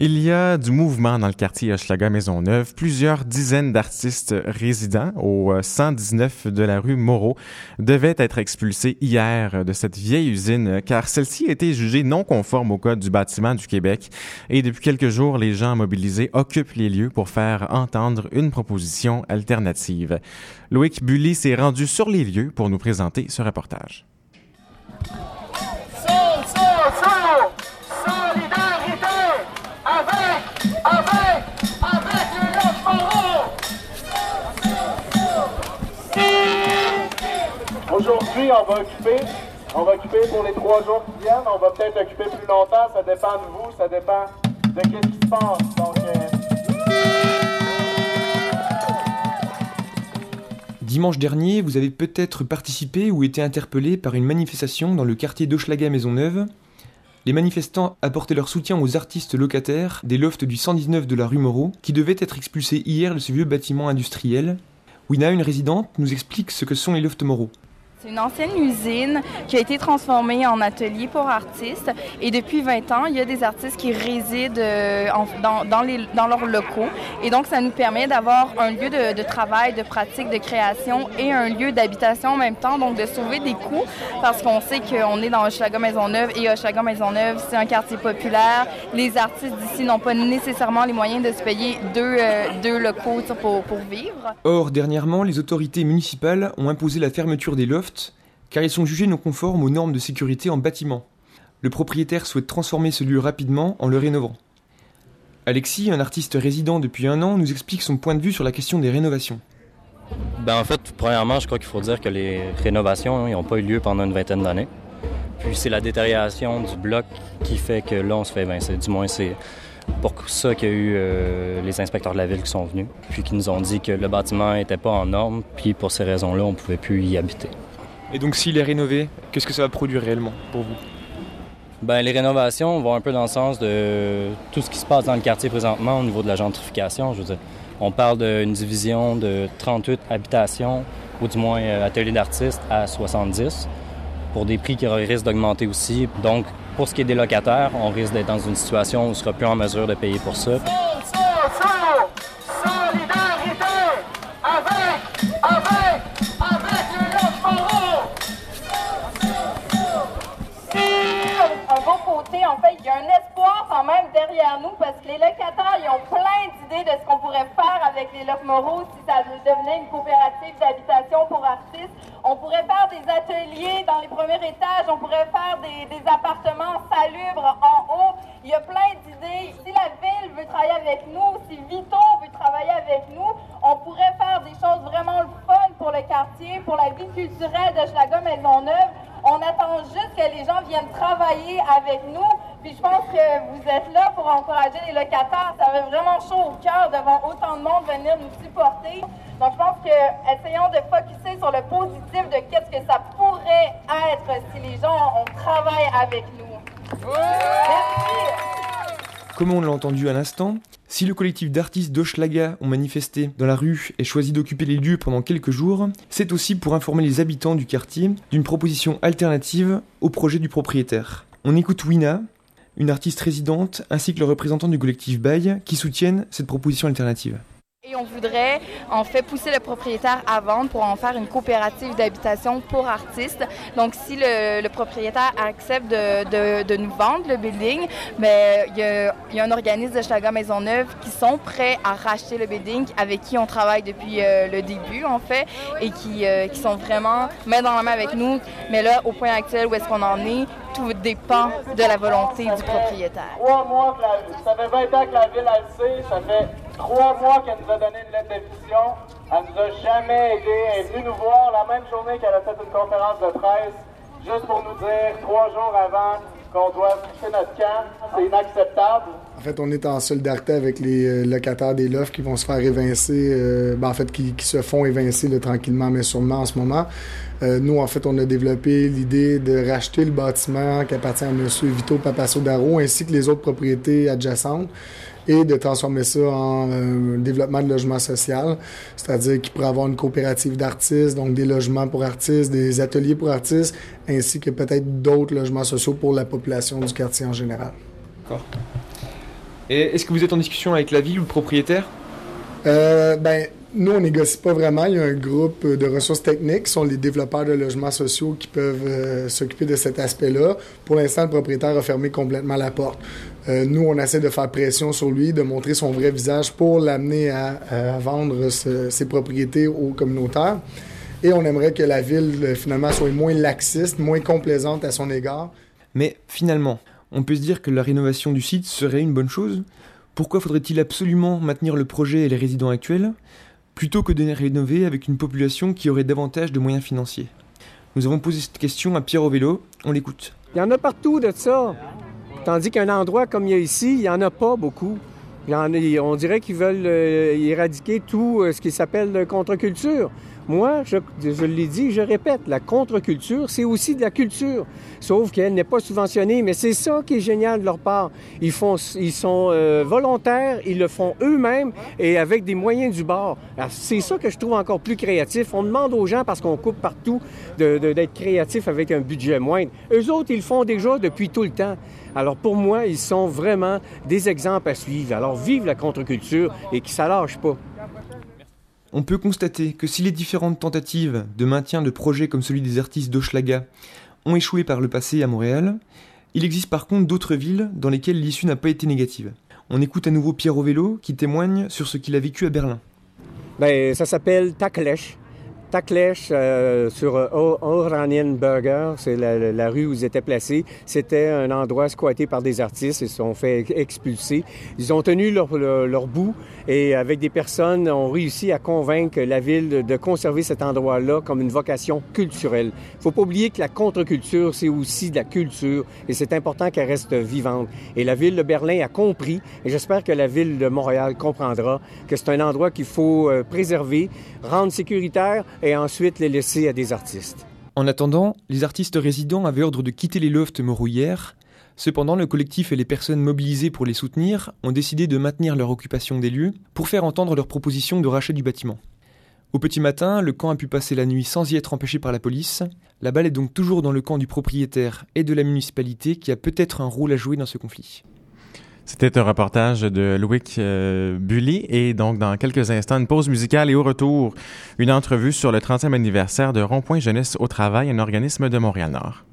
Il y a du mouvement dans le quartier Hochelaga Maisonneuve. Plusieurs dizaines d'artistes résidents au 119 de la rue Moreau devaient être expulsés hier de cette vieille usine car celle-ci a été jugée non conforme au code du bâtiment du Québec et depuis quelques jours, les gens mobilisés occupent les lieux pour faire entendre une proposition alternative. Loïc Bully s'est rendu sur les lieux pour nous présenter ce reportage. On va occuper, on va occuper pour les trois jours qui viennent. On va peut-être occuper plus longtemps. Ça dépend de vous, ça dépend de ce qui se passe. Euh, Dimanche dernier, vous avez peut-être participé ou été interpellé par une manifestation dans le quartier d'Hochelaga Maisonneuve. Les manifestants apportaient leur soutien aux artistes locataires des lofts du 119 de la rue Moreau, qui devaient être expulsés hier de ce vieux bâtiment industriel. Wina, une résidente, nous explique ce que sont les lofts Moreau. C'est une ancienne usine qui a été transformée en atelier pour artistes. Et depuis 20 ans, il y a des artistes qui résident euh, dans, leurs locaux. Et donc, ça nous permet d'avoir un lieu de, travail, de pratique, de création et un lieu d'habitation en même temps. Donc, de sauver des coûts parce qu'on sait qu'on est dans Hochelaga Maisonneuve et Hochelaga Maisonneuve, c'est un quartier populaire. Les artistes d'ici n'ont pas nécessairement les moyens de se payer deux, euh, locaux pour, pour vivre. Or, dernièrement, les autorités municipales ont imposé la fermeture des lofts car ils sont jugés non conformes aux normes de sécurité en bâtiment. Le propriétaire souhaite transformer ce lieu rapidement en le rénovant. Alexis, un artiste résident depuis un an, nous explique son point de vue sur la question des rénovations. Ben, en fait, premièrement, je crois qu'il faut dire que les rénovations n'ont pas eu lieu pendant une vingtaine d'années. Puis c'est la détérioration du bloc qui fait que là, on se fait évincer. Du moins, c'est pour ça qu'il y a eu euh, les inspecteurs de la ville qui sont venus, puis qui nous ont dit que le bâtiment n'était pas en norme, puis pour ces raisons-là, on ne pouvait plus y habiter. Et donc s'il est rénové, qu'est-ce que ça va produire réellement pour vous? Ben, les rénovations vont un peu dans le sens de tout ce qui se passe dans le quartier présentement au niveau de la gentrification. Je veux dire, on parle d'une division de 38 habitations, ou du moins euh, ateliers d'artistes, à 70, pour des prix qui risquent d'augmenter aussi. Donc, pour ce qui est des locataires, on risque d'être dans une situation où on ne sera plus en mesure de payer pour ça. En fait, il y a un espoir quand même derrière nous parce que les locataires, ils ont plein d'idées de ce qu'on pourrait faire avec les lofts moraux si ça devenait une coopérative d'habitation pour artistes. On pourrait faire des ateliers dans les premiers étages, on pourrait faire des, appartements salubres en haut. Il y a plein d'idées. Si la ville veut travailler avec nous, si Vito veut travailler avec nous, on pourrait faire des choses vraiment fun pour le quartier, pour la vie culturelle de Schlager Maisonneuve. On attend juste que les gens viennent travailler avec nous. Puis je pense que vous êtes là pour encourager les locataires. Ça fait vraiment chaud au cœur devant autant de monde venir nous supporter. Donc je pense que essayons de focuser sur le positif de qu'est-ce que ça pourrait être si les gens on travaille avec nous. Merci. Comme on l'a entendu à l'instant, si le collectif d'artistes d'Hochelaga ont manifesté dans la rue et choisi d'occuper les lieux pendant quelques jours, c'est aussi pour informer les habitants du quartier d'une proposition alternative au projet du propriétaire. On écoute Wina, une artiste résidente, ainsi que le représentant du collectif Bail, qui soutiennent cette proposition alternative. On voudrait en fait pousser le propriétaire à vendre pour en faire une coopérative d'habitation pour artistes. Donc si le, propriétaire accepte de, nous vendre le building, mais il y a, il y a un organisme de Schlager Maisonneuve qui sont prêts à racheter le building avec qui on travaille depuis euh, le début en fait et qui, euh, qui sont vraiment main dans la main avec nous. Mais là, au point actuel où est-ce qu'on en est, tout dépend de la volonté du propriétaire. Trois mois que la, ça fait 20 ans la ville a le ça fait trois mois qu'elle nous a donné une lettre d'éviction. Elle nous a jamais aidé. Elle est venue nous voir la même journée qu'elle a fait une conférence de presse, juste pour nous dire trois jours avant qu'on doit quitter notre camp. C'est inacceptable. En fait, on est en solidarité avec les euh, locataires des lofts qui vont se faire évincer, euh, ben, en fait, qui, se font évincer tranquillement, mais sûrement en ce moment. Euh, nous, en fait, on a développé l'idée de racheter le bâtiment qui appartient à M. Vito Papasso-Daro ainsi que les autres propriétés adjacentes et de transformer ça en euh, développement de logement social, c'est-à-dire qu'il pourrait avoir une coopérative d'artistes, donc des logements pour artistes, des ateliers pour artistes, ainsi que peut-être d'autres logements sociaux pour la population du quartier en général. Et est-ce que vous êtes en discussion avec la ville ou le propriétaire? Euh, ben, nous, on négocie pas vraiment. Il y a un groupe de ressources techniques, qui sont les développeurs de logements sociaux qui peuvent euh, s'occuper de cet aspect-là. Pour l'instant, le propriétaire a fermé complètement la porte. Euh, nous, on essaie de faire pression sur lui, de montrer son vrai visage pour l'amener à, vendre ses propriétés aux communautaires. Et on aimerait que la ville, finalement, soit moins laxiste, moins complaisante à son égard. Mais finalement, on peut se dire que la rénovation du site serait une bonne chose Pourquoi faudrait-il absolument maintenir le projet et les résidents actuels plutôt que de les rénover avec une population qui aurait davantage de moyens financiers? Nous avons posé cette question à Pierre Ovello, on l'écoute. Il y en a partout de ça. Tandis qu'un endroit comme il y a ici, il n'y en a pas beaucoup. on dirait qu'ils veulent euh, éradiquer tout euh, ce qui s'appelle contre-culture. Moi, je, l'ai dit, je répète, la contre-culture, c'est aussi de la culture, sauf qu'elle n'est pas subventionnée. Mais c'est ça qui est génial de leur part. Ils, font, ils sont euh, volontaires, ils le font eux-mêmes et avec des moyens du bord. C'est ça que je trouve encore plus créatif. On demande aux gens, parce qu'on coupe partout, d'être créatifs avec un budget moindre. Eux autres, ils le font déjà depuis tout le temps. Alors pour moi, ils sont vraiment des exemples à suivre. Alors vive la contre-culture et qu'ils ne lâche pas. On peut constater que si les différentes tentatives de maintien de projets comme celui des artistes d'Oschlaga ont échoué par le passé à Montréal, il existe par contre d'autres villes dans lesquelles l'issue n'a pas été négative. On écoute à nouveau Pierre Ovello qui témoigne sur ce qu'il a vécu à Berlin. Ben, ça s'appelle. Taklech euh, sur Oranienburger, c'est la, rue où ils étaient placés. C'était un endroit squatté par des artistes. Ils se sont fait expulser. Ils ont tenu leur, bout et avec des personnes ont réussi à convaincre la ville de conserver cet endroit-là comme une vocation culturelle. Il faut pas oublier que la contre-culture, c'est aussi de la culture et c'est important qu'elle reste vivante. Et la ville de Berlin a compris et j'espère que la ville de Montréal comprendra que c'est un endroit qu'il faut euh, préserver, rendre sécuritaire et ensuite les laisser à des artistes. En attendant, les artistes résidents avaient ordre de quitter les lofts hier. Cependant, le collectif et les personnes mobilisées pour les soutenir ont décidé de maintenir leur occupation des lieux pour faire entendre leur proposition de rachat du bâtiment. Au petit matin, le camp a pu passer la nuit sans y être empêché par la police. La balle est donc toujours dans le camp du propriétaire et de la municipalité qui a peut-être un rôle à jouer dans ce conflit. C'était un reportage de Loïc euh, Bully et donc dans quelques instants une pause musicale et au retour une entrevue sur le 30e anniversaire de Rond-Point Jeunesse au Travail, un organisme de Montréal-Nord.